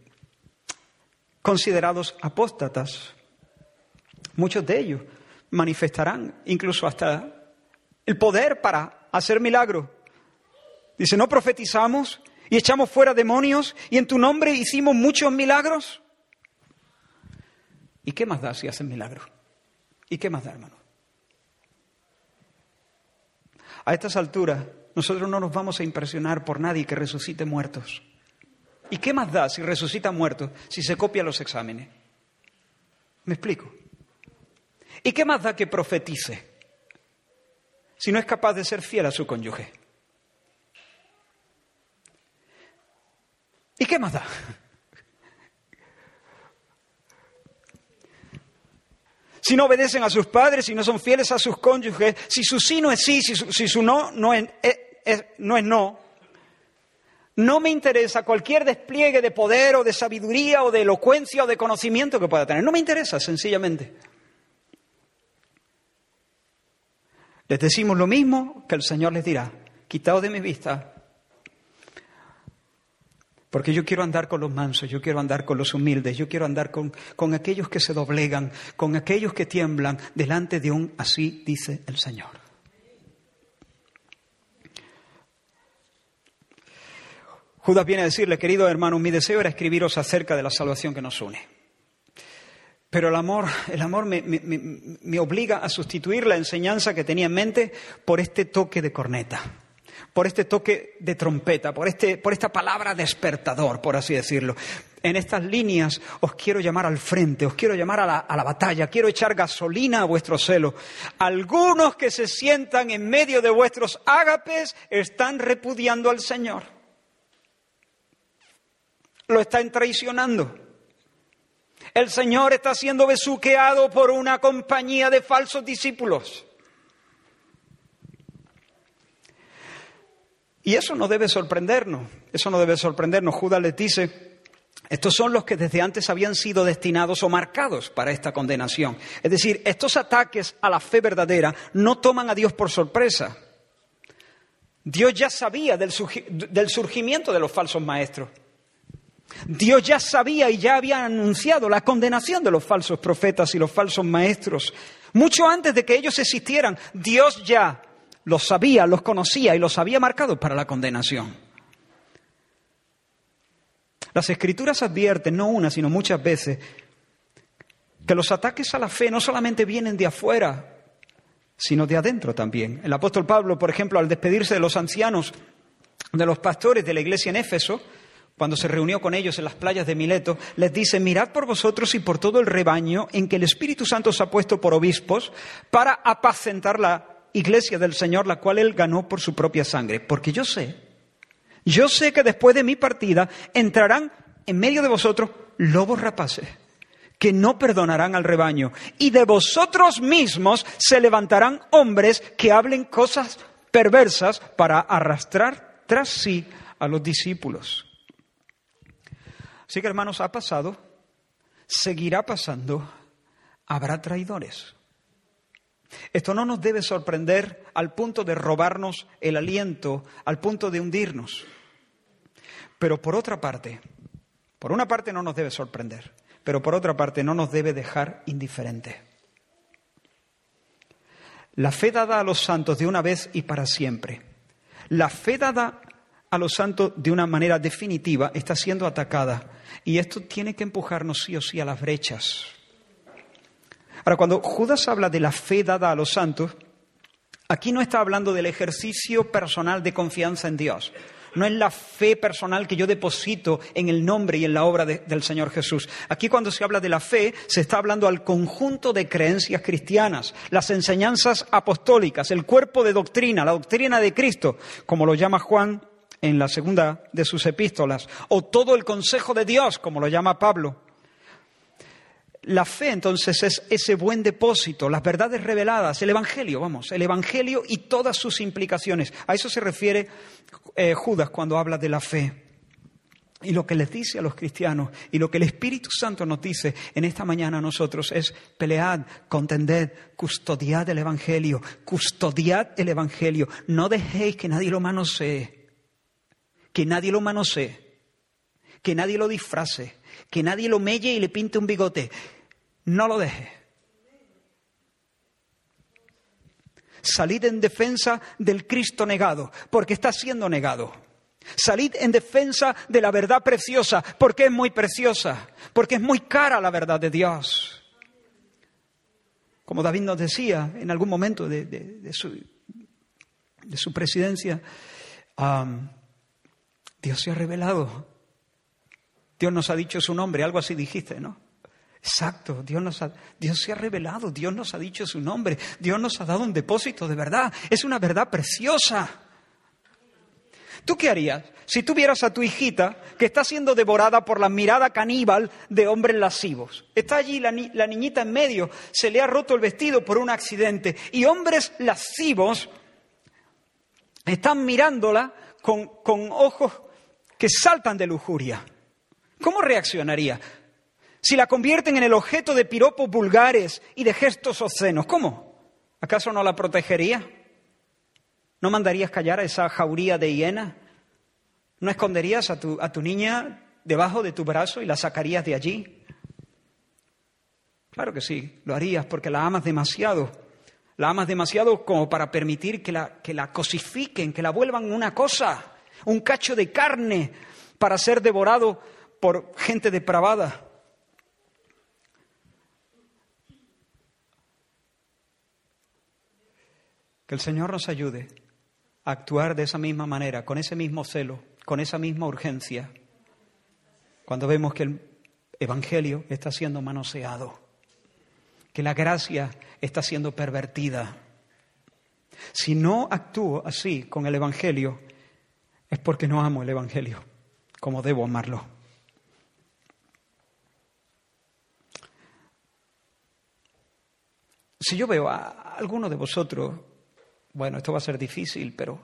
considerados apóstatas, muchos de ellos manifestarán incluso hasta el poder para hacer milagros Dice, ¿no profetizamos y echamos fuera demonios y en tu nombre hicimos muchos milagros? ¿Y qué más da si hacen milagros? ¿Y qué más da, hermano? A estas alturas, nosotros no nos vamos a impresionar por nadie que resucite muertos. ¿Y qué más da si resucita muertos si se copia los exámenes? ¿Me explico? ¿Y qué más da que profetice si no es capaz de ser fiel a su cónyuge? ¿Y qué más da? Si no obedecen a sus padres, si no son fieles a sus cónyuges, si su sí no es sí, si su, no no es, no es no, no me interesa cualquier despliegue de poder o de sabiduría o de elocuencia o de conocimiento que pueda tener. No me interesa, sencillamente. Les decimos lo mismo que el Señor les dirá, quitaos de mi vista, porque yo quiero andar con los mansos, yo quiero andar con los humildes, yo quiero andar con, con aquellos que se doblegan, con aquellos que tiemblan delante de un así dice el Señor. Judas viene a decirle, querido hermano, mi deseo era escribiros acerca de la salvación que nos une. Pero el amor, el amor me, me, obliga a sustituir la enseñanza que tenía en mente por este toque de corneta, por este toque de trompeta, por, este, por esta palabra despertador, por así decirlo. En estas líneas os quiero llamar al frente, os quiero llamar a la, a la batalla, quiero echar gasolina a vuestro celo. Algunos que se sientan en medio de vuestros ágapes están repudiando al Señor. Lo están traicionando. El Señor está siendo besuqueado por una compañía de falsos discípulos. Y eso no debe sorprendernos, eso no debe sorprendernos. Judas les dice, estos son los que desde antes habían sido destinados o marcados para esta condenación. Es decir, estos ataques a la fe verdadera no toman a Dios por sorpresa. Dios ya sabía del, surgimiento de los falsos maestros. Dios ya sabía y ya había anunciado la condenación de los falsos profetas y los falsos maestros. Mucho antes de que ellos existieran, Dios ya los sabía, los conocía y los había marcado para la condenación. Las escrituras advierten, no una, sino muchas veces, que los ataques a la fe no solamente vienen de afuera, sino de adentro también. El apóstol Pablo, por ejemplo, al despedirse de los ancianos, de los pastores de la iglesia en Éfeso, cuando se reunió con ellos en las playas de Mileto, les dice, mirad por vosotros y por todo el rebaño en que el Espíritu Santo os ha puesto por obispos para apacentar la iglesia del Señor, la cual él ganó por su propia sangre. Porque yo sé, yo sé que después de mi partida entrarán en medio de vosotros lobos rapaces que no perdonarán al rebaño. Y de vosotros mismos se levantarán hombres que hablen cosas perversas para arrastrar tras sí a los discípulos. Así que hermanos, ha pasado, seguirá pasando, habrá traidores. Esto no nos debe sorprender al punto de robarnos el aliento, al punto de hundirnos. Pero por otra parte, por una parte no nos debe sorprender, pero por otra parte no nos debe dejar indiferentes. La fe dada a los santos de una vez y para siempre. La fe dada a los santos de una manera definitiva está siendo atacada y esto tiene que empujarnos sí o sí a las brechas. Ahora, cuando Judas habla de la fe dada a los santos, aquí no está hablando del ejercicio personal de confianza en Dios. No es la fe personal que yo deposito en el nombre y en la obra del Señor Jesús. Aquí cuando se habla de la fe, se está hablando al conjunto de creencias cristianas, las enseñanzas apostólicas, el cuerpo de doctrina, la doctrina de Cristo, como lo llama Juan en la segunda de sus epístolas, o todo el consejo de Dios, como lo llama Pablo. La fe entonces es ese buen depósito, las verdades reveladas, el Evangelio, vamos, el Evangelio y todas sus implicaciones. A eso se refiere eh, Judas cuando habla de la fe. Y lo que les dice a los cristianos y lo que el Espíritu Santo nos dice en esta mañana a nosotros es pelead, contended, custodiad el Evangelio, custodiad el Evangelio, no dejéis que nadie lo manosee que nadie lo manosee, que nadie lo disfrace, que nadie lo melle y le pinte un bigote. No lo deje. Salid en defensa del Cristo negado, porque está siendo negado. Salid en defensa de la verdad preciosa, porque es muy preciosa, porque es muy cara la verdad de Dios. Como David nos decía en algún momento de, su, presidencia, Dios se ha revelado. Dios nos ha dicho su nombre, algo así dijiste, ¿no? Exacto, Dios, nos ha, Dios se ha revelado, Dios nos ha dicho su nombre, Dios nos ha dado un depósito de verdad, es una verdad preciosa. ¿Tú qué harías si tuvieras a tu hijita que está siendo devorada por la mirada caníbal de hombres lascivos? Está allí la, niñita en medio, se le ha roto el vestido por un accidente y hombres lascivos están mirándola con, con ojos que saltan de lujuria. ¿Cómo reaccionaría? Si la convierten en el objeto de piropos vulgares y de gestos obscenos, ¿cómo? ¿Acaso no la protegería? ¿No mandarías callar a esa jauría de hiena? ¿No esconderías a tu, a tu niña debajo de tu brazo y la sacarías de allí? Claro que sí, lo harías porque la amas demasiado. La amas demasiado como para permitir que la, que la cosifiquen, que la vuelvan una cosa, un cacho de carne para ser devorado por gente depravada. Que el Señor nos ayude a actuar de esa misma manera, con ese mismo celo, con esa misma urgencia, cuando vemos que el Evangelio está siendo manoseado, que la gracia está siendo pervertida. Si no actúo así con el Evangelio, es porque no amo el Evangelio como debo amarlo. Si yo veo a alguno de vosotros bueno, esto va a ser difícil, pero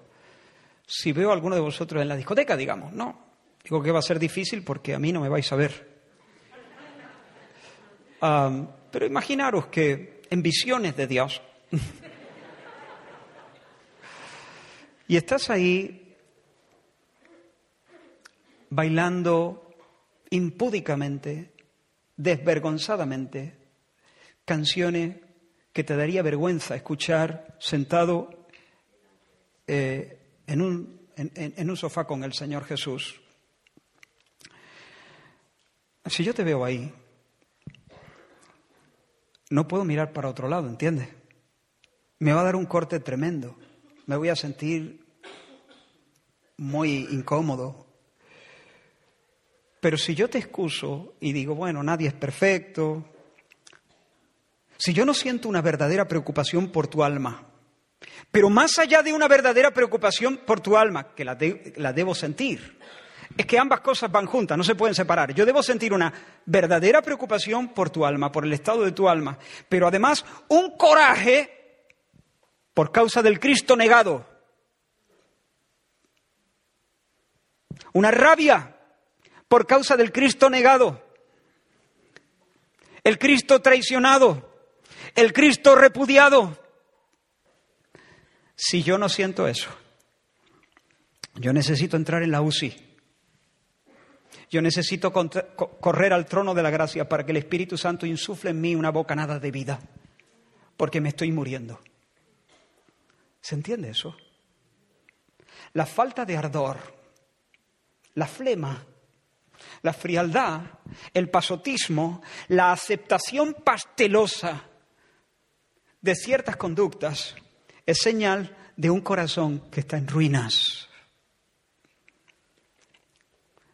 si veo a alguno de vosotros en la discoteca, digamos, no, digo que va a ser difícil porque a mí no me vais a ver. pero imaginaros que en visiones de Dios, y estás ahí bailando impúdicamente, desvergonzadamente, canciones que te daría vergüenza escuchar sentado eh, en, un, en, un sofá con el Señor Jesús, si yo te veo ahí, no puedo mirar para otro lado, ¿entiendes? Me va a dar un corte tremendo, me voy a sentir muy incómodo. Pero si yo te excuso y digo, bueno, nadie es perfecto, si yo no siento una verdadera preocupación por tu alma, pero más allá de una verdadera preocupación por tu alma, que la, debo sentir, es que ambas cosas van juntas, no se pueden separar. Yo debo sentir una verdadera preocupación por tu alma, por el estado de tu alma, pero además un coraje por causa del Cristo negado. Una rabia por causa del Cristo negado. El Cristo traicionado. El Cristo repudiado. Si yo no siento eso, yo necesito entrar en la UCI. Yo necesito correr al trono de la gracia para que el Espíritu Santo insufle en mí una bocanada de vida, porque me estoy muriendo. ¿Se entiende eso? La falta de ardor, la flema, la frialdad, el pasotismo, la aceptación pastelosa de ciertas conductas es señal de un corazón que está en ruinas.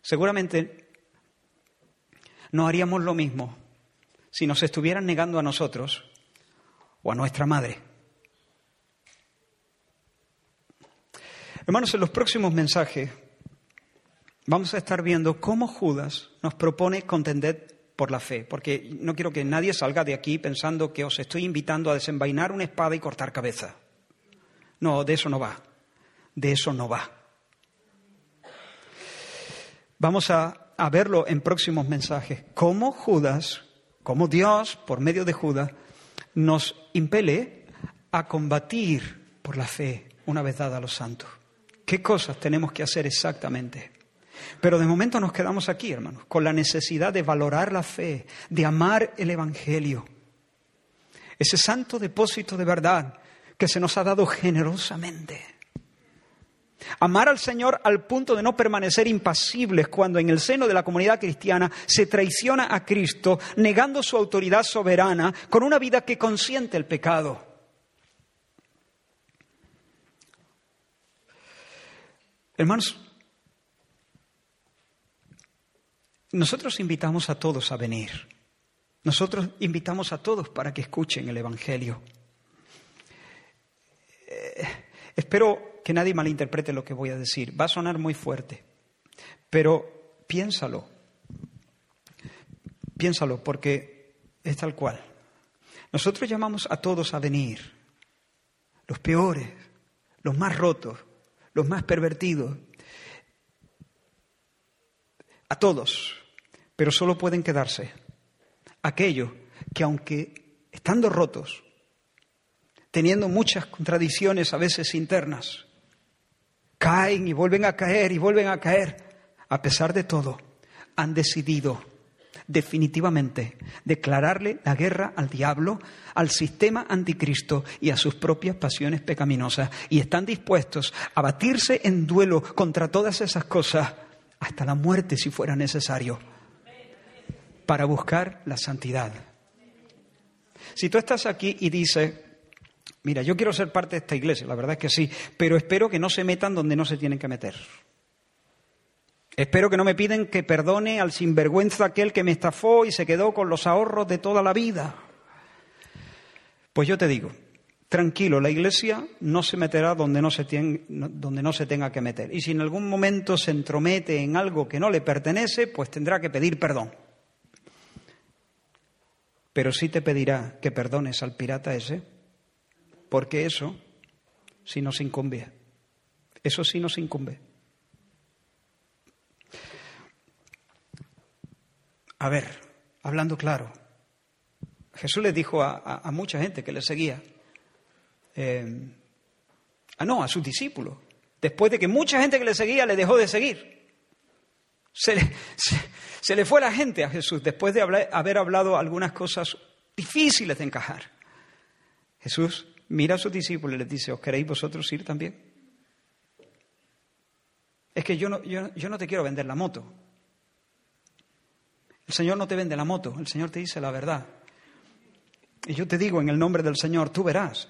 Seguramente no haríamos lo mismo si nos estuvieran negando a nosotros o a nuestra madre. Hermanos, en los próximos mensajes vamos a estar viendo cómo Judas nos propone contender por la fe, porque no quiero que nadie salga de aquí pensando que os estoy invitando a desenvainar una espada y cortar cabeza. No, de eso no va. De eso no va. Vamos a, verlo en próximos mensajes. Cómo Judas, cómo Dios, por medio de Judas, nos impele a combatir por la fe una vez dada a los santos. ¿Qué cosas tenemos que hacer exactamente? Pero de momento nos quedamos aquí, hermanos, con la necesidad de valorar la fe, de amar el Evangelio. Ese santo depósito de verdad que se nos ha dado generosamente. Amar al Señor al punto de no permanecer impasibles cuando en el seno de la comunidad cristiana se traiciona a Cristo, negando su autoridad soberana con una vida que consiente el pecado. Hermanos, nosotros invitamos a todos a venir. Nosotros invitamos a todos para que escuchen el Evangelio. Eh, espero que nadie malinterprete lo que voy a decir. Va a sonar muy fuerte, pero piénsalo. Piénsalo porque es tal cual. Nosotros llamamos a todos a venir, los peores, los más rotos, los más pervertidos, a todos, pero solo pueden quedarse aquellos que aunque estando rotos, teniendo muchas contradicciones a veces internas, caen y vuelven a caer y vuelven a caer. A pesar de todo, han decidido definitivamente declararle la guerra al diablo, al sistema anticristo y a sus propias pasiones pecaminosas. Y están dispuestos a batirse en duelo contra todas esas cosas hasta la muerte si fuera necesario para buscar la santidad. Si tú estás aquí y dices, mira, yo quiero ser parte de esta iglesia, la verdad es que sí, pero espero que no se metan donde no se tienen que meter. Espero que no me piden que perdone al sinvergüenza aquel que me estafó y se quedó con los ahorros de toda la vida. Pues yo te digo, tranquilo, la iglesia no se meterá donde no se, donde no se tenga que meter. Y si en algún momento se entromete en algo que no le pertenece, pues tendrá que pedir perdón. Pero sí te pedirá que perdones al pirata ese, porque eso sí nos incumbe. Eso sí nos incumbe. A ver, hablando claro, Jesús le dijo a, mucha gente que le seguía, eh, ah, no, a sus discípulos, después de que mucha gente que le seguía le dejó de seguir. Se le, fue la gente a Jesús después de haber hablado algunas cosas difíciles de encajar. Jesús mira a sus discípulos y les dice, ¿os queréis vosotros ir también? Es que yo no, yo no te quiero vender la moto. El Señor no te vende la moto, el Señor te dice la verdad. Y yo te digo en el nombre del Señor, tú verás,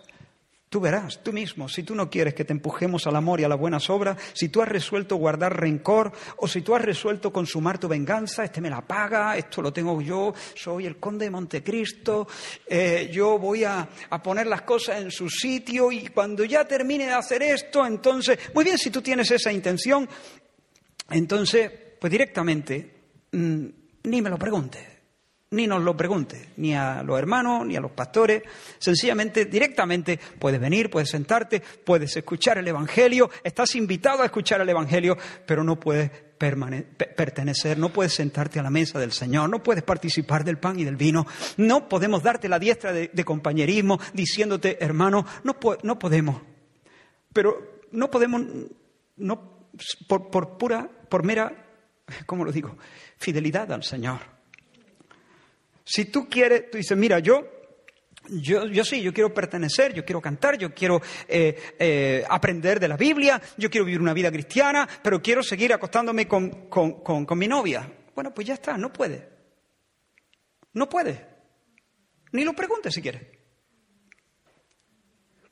tú verás, tú mismo, si tú no quieres que te empujemos al amor y a las buenas obras, si tú has resuelto guardar rencor o si tú has resuelto consumar tu venganza, este me la paga, esto lo tengo yo, soy el conde de Montecristo, eh, yo voy a, a, poner las cosas en su sitio y cuando ya termine de hacer esto, entonces, muy bien, si tú tienes esa intención, entonces, pues directamente... Mm, ni me lo pregunte, ni nos lo pregunte, ni a los hermanos, ni a los pastores. Sencillamente, directamente, puedes venir, puedes sentarte, puedes escuchar el Evangelio, estás invitado a escuchar el Evangelio, pero no puedes pertenecer, no puedes sentarte a la mesa del Señor, no puedes participar del pan y del vino, no podemos darte la diestra de, compañerismo diciéndote, hermano, no, no podemos. Pero no podemos, por, por pura, por mera, ¿cómo lo digo? fidelidad al Señor. Si tú quieres, tú dices, mira, yo, yo, yo sí, yo quiero pertenecer, yo quiero cantar, yo quiero eh, eh, aprender de la Biblia, yo quiero vivir una vida cristiana, pero quiero seguir acostándome con, con mi novia. Bueno, pues ya está, no puede. No puede. Ni lo preguntes si quieres.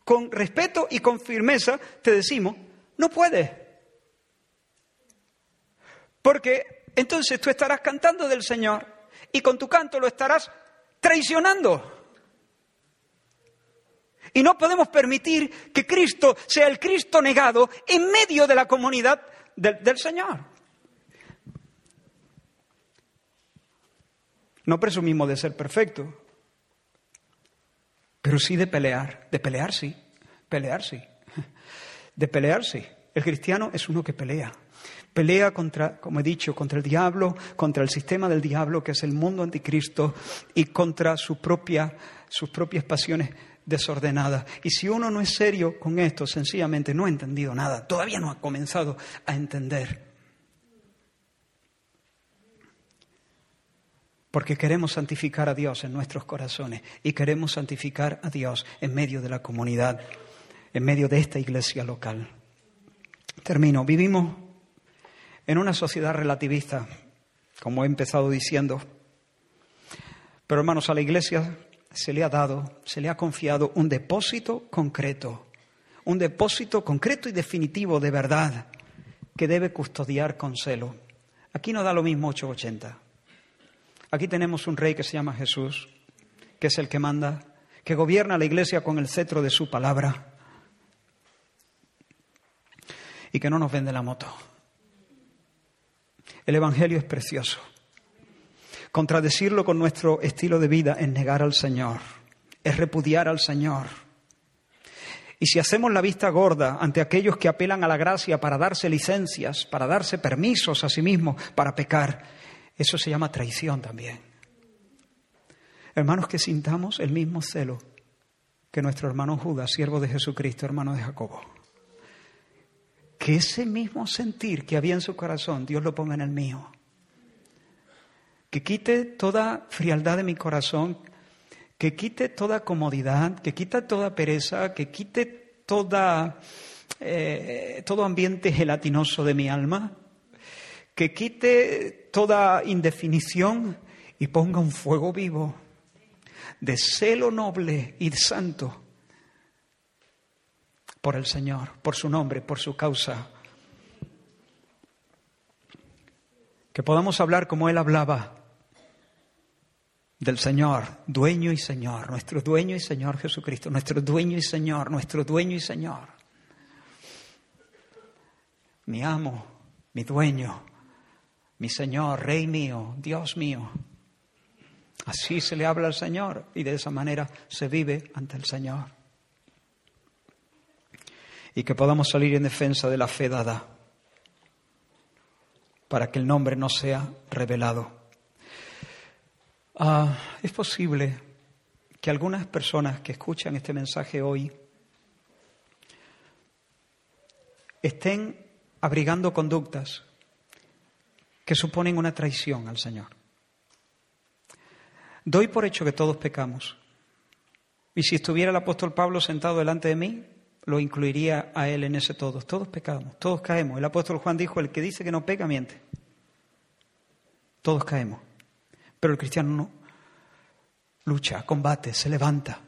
Con respeto y con firmeza te decimos, no puede. Porque entonces tú estarás cantando del Señor y con tu canto lo estarás traicionando. Y no podemos permitir que Cristo sea el Cristo negado en medio de la comunidad del, Señor. No presumimos de ser perfectos, pero sí de pelear. De pelear sí, pelear sí. De pelear sí. El cristiano es uno que pelea. Pelea contra, como he dicho, contra el diablo, contra el sistema del diablo, que es el mundo anticristo, y contra su propia, sus propias pasiones desordenadas. Y si uno no es serio con esto, sencillamente no ha entendido nada, todavía no ha comenzado a entender. Porque queremos santificar a Dios en nuestros corazones y queremos santificar a Dios en medio de la comunidad, en medio de esta iglesia local. Termino. Vivimos en una sociedad relativista, como he empezado diciendo. Pero hermanos, a la Iglesia se le ha dado, se le ha confiado un depósito concreto, un depósito concreto y definitivo de verdad que debe custodiar con celo. Aquí no da lo mismo 880. Aquí tenemos un rey que se llama Jesús, que es el que manda, que gobierna la iglesia con el cetro de su palabra y que no nos vende la moto. El Evangelio es precioso. Contradecirlo con nuestro estilo de vida es negar al Señor, es repudiar al Señor. Y si hacemos la vista gorda ante aquellos que apelan a la gracia para darse licencias, para darse permisos a sí mismos para pecar, eso se llama traición también. Hermanos, que sintamos el mismo celo que nuestro hermano Judas, siervo de Jesucristo, hermano de Jacobo que ese mismo sentir que había en su corazón, Dios lo ponga en el mío. Que quite toda frialdad de mi corazón, que quite toda comodidad, que quite toda pereza, que quite toda, eh, todo ambiente gelatinoso de mi alma, que quite toda indefinición y ponga un fuego vivo de celo noble y santo por el Señor, por su nombre, por su causa. Que podamos hablar como Él hablaba del Señor, dueño y Señor, nuestro dueño y Señor Jesucristo, nuestro dueño y Señor, nuestro dueño y Señor. Mi amo, mi dueño, mi Señor, Rey mío, Dios mío. Así se le habla al Señor y de esa manera se vive ante el Señor. Y que podamos salir en defensa de la fe dada para que el nombre no sea revelado. Ah, es posible que algunas personas que escuchan este mensaje hoy estén abrigando conductas que suponen una traición al Señor. Doy por hecho que todos pecamos. Y si estuviera el apóstol Pablo sentado delante de mí, lo incluiría a él en ese todos. Todos pecamos, todos caemos. El apóstol Juan dijo, el que dice que no peca, miente. Todos caemos. Pero el cristiano no. Lucha, combate, se levanta.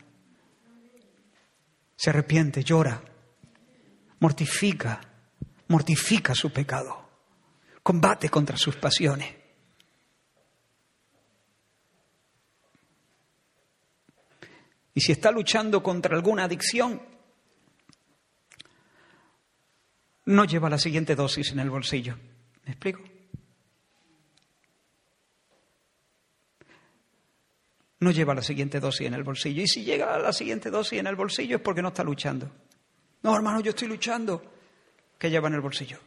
Se arrepiente, llora. Mortifica, mortifica su pecado. Combate contra sus pasiones. Y si está luchando contra alguna adicción, no lleva la siguiente dosis en el bolsillo. ¿Me explico? No lleva la siguiente dosis en el bolsillo. Y si llega la siguiente dosis en el bolsillo es porque no está luchando. No, hermano, yo estoy luchando. ¿Qué lleva en el bolsillo?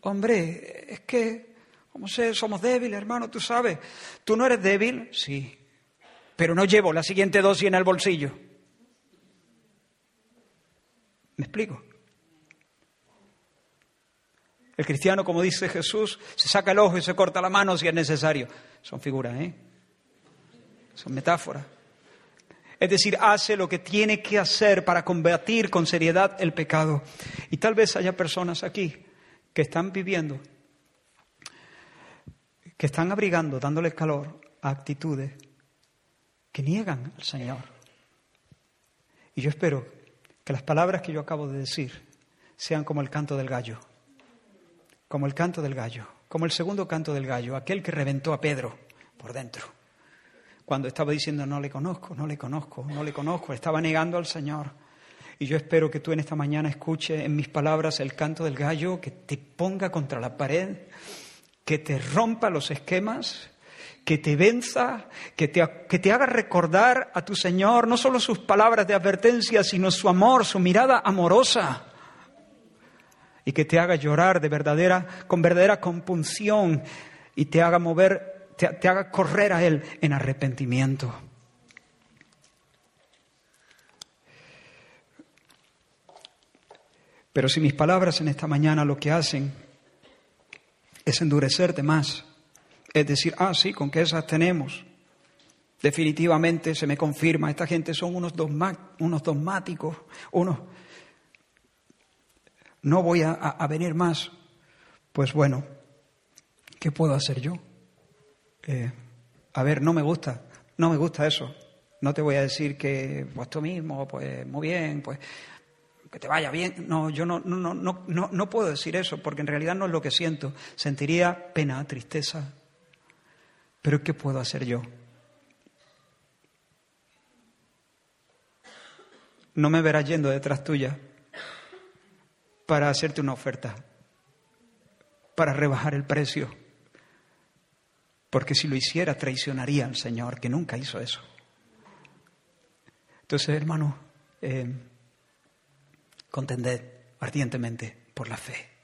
Hombre, es que, como sé, somos débiles, hermano, tú sabes. ¿Tú no eres débil? Sí pero no llevo la siguiente dosis en el bolsillo. ¿Me explico? El cristiano, como dice Jesús, se saca el ojo y se corta la mano si es necesario. Son figuras, ¿eh? Son metáforas. Es decir, hace lo que tiene que hacer para combatir con seriedad el pecado. Y tal vez haya personas aquí que están viviendo, que están abrigando, dándoles calor a actitudes que niegan al Señor. Y yo espero que las palabras que yo acabo de decir sean como el canto del gallo, como el canto del gallo, como el segundo canto del gallo, aquel que reventó a Pedro por dentro, cuando estaba diciendo no le conozco, no le conozco, no le conozco, estaba negando al Señor. Y yo espero que tú en esta mañana escuches en mis palabras el canto del gallo, que te ponga contra la pared, que te rompa los esquemas, que te venza, que te, que te haga recordar a tu Señor no solo sus palabras de advertencia, sino su amor, su mirada amorosa, y que te haga llorar de verdadera, con verdadera compunción y te haga mover, te, te haga correr a Él en arrepentimiento. Pero si mis palabras en esta mañana lo que hacen es endurecerte más, es decir, ah, sí, con que esas tenemos. Definitivamente se me confirma, esta gente son unos, unos dogmáticos, unos... No voy a, venir más. Pues bueno, ¿qué puedo hacer yo? Eh, a ver, no me gusta, no me gusta eso. No te voy a decir que, pues tú mismo, pues muy bien, pues que te vaya bien. No, yo no, no, no, no, no puedo decir eso, porque en realidad no es lo que siento. Sentiría pena, tristeza, pero ¿qué puedo hacer yo? No me verás yendo detrás tuya para hacerte una oferta, para rebajar el precio. Porque si lo hiciera, traicionaría al Señor, que nunca hizo eso. Entonces, hermano, eh, contended ardientemente por la fe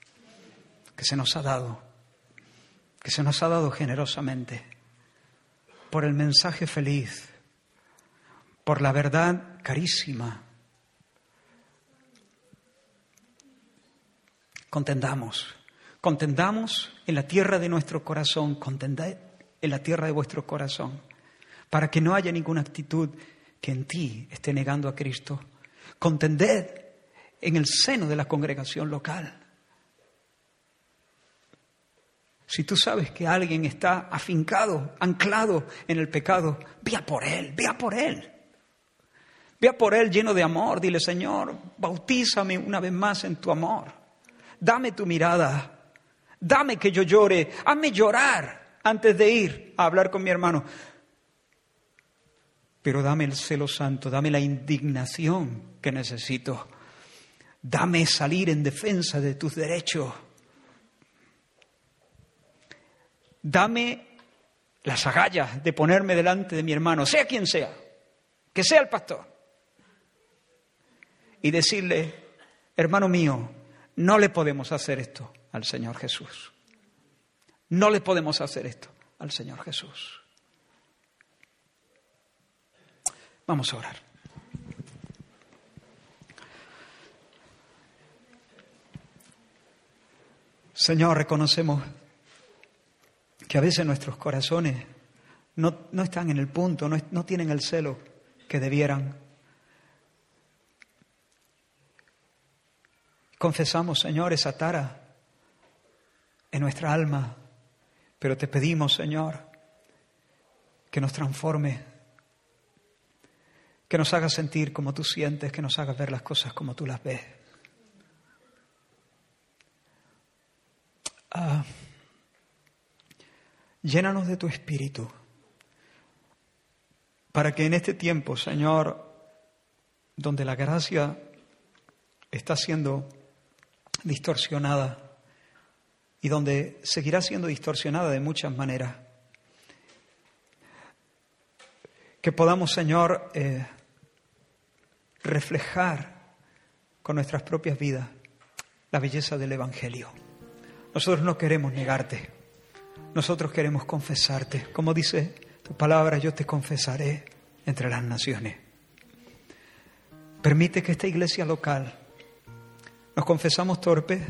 que se nos ha dado, que se nos ha dado generosamente por el mensaje feliz, por la verdad carísima. Contendamos, contendamos en la tierra de nuestro corazón, contended en la tierra de vuestro corazón, para que no haya ninguna actitud que en ti esté negando a Cristo. Contended en el seno de la congregación local. Si tú sabes que alguien está afincado, anclado en el pecado, vea por él, vea por él. Vea por él lleno de amor. Dile, Señor, bautízame una vez más en tu amor. Dame tu mirada. Dame que yo llore. Hazme llorar antes de ir a hablar con mi hermano. Pero dame el celo santo, dame la indignación que necesito. Dame salir en defensa de tus derechos. Dame las agallas de ponerme delante de mi hermano, sea quien sea, que sea el pastor, y decirle, hermano mío, no le podemos hacer esto al Señor Jesús. No le podemos hacer esto al Señor Jesús. Vamos a orar. Señor, reconocemos que a veces nuestros corazones no, están en el punto, no, no tienen el celo que debieran. Confesamos, Señor, esa tara en nuestra alma, pero te pedimos, Señor, que nos transforme, que nos haga sentir como tú sientes, que nos haga ver las cosas como tú las ves. Ah. Llénanos de tu espíritu para que en este tiempo, Señor, donde la gracia está siendo distorsionada y donde seguirá siendo distorsionada de muchas maneras, que podamos, Señor, eh, reflejar con nuestras propias vidas la belleza del Evangelio. Nosotros no queremos negarte. Nosotros queremos confesarte. Como dice tu palabra, yo te confesaré entre las naciones. Permite que esta iglesia local nos confesamos torpes,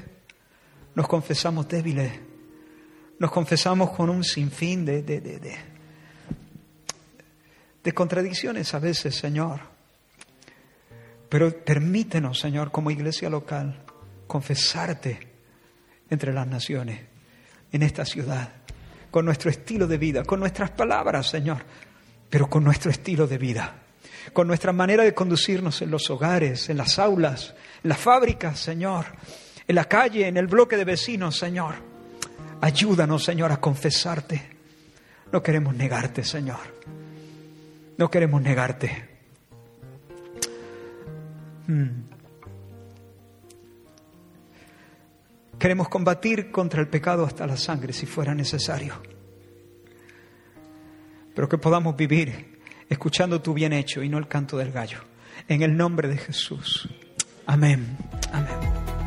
nos confesamos débiles, nos confesamos con un sinfín de, de, de, de contradicciones a veces, Señor. Pero permítenos, Señor, como iglesia local, confesarte entre las naciones, en esta ciudad con nuestro estilo de vida, con nuestras palabras, Señor, pero con nuestro estilo de vida, con nuestra manera de conducirnos en los hogares, en las aulas, en las fábricas, Señor, en la calle, en el bloque de vecinos, Señor. Ayúdanos, Señor, a confesarte. No queremos negarte, Señor. No queremos negarte. Hmm. Queremos combatir contra el pecado hasta la sangre si fuera necesario. Pero que podamos vivir escuchando tu bien hecho y no el canto del gallo. En el nombre de Jesús. Amén. Amén.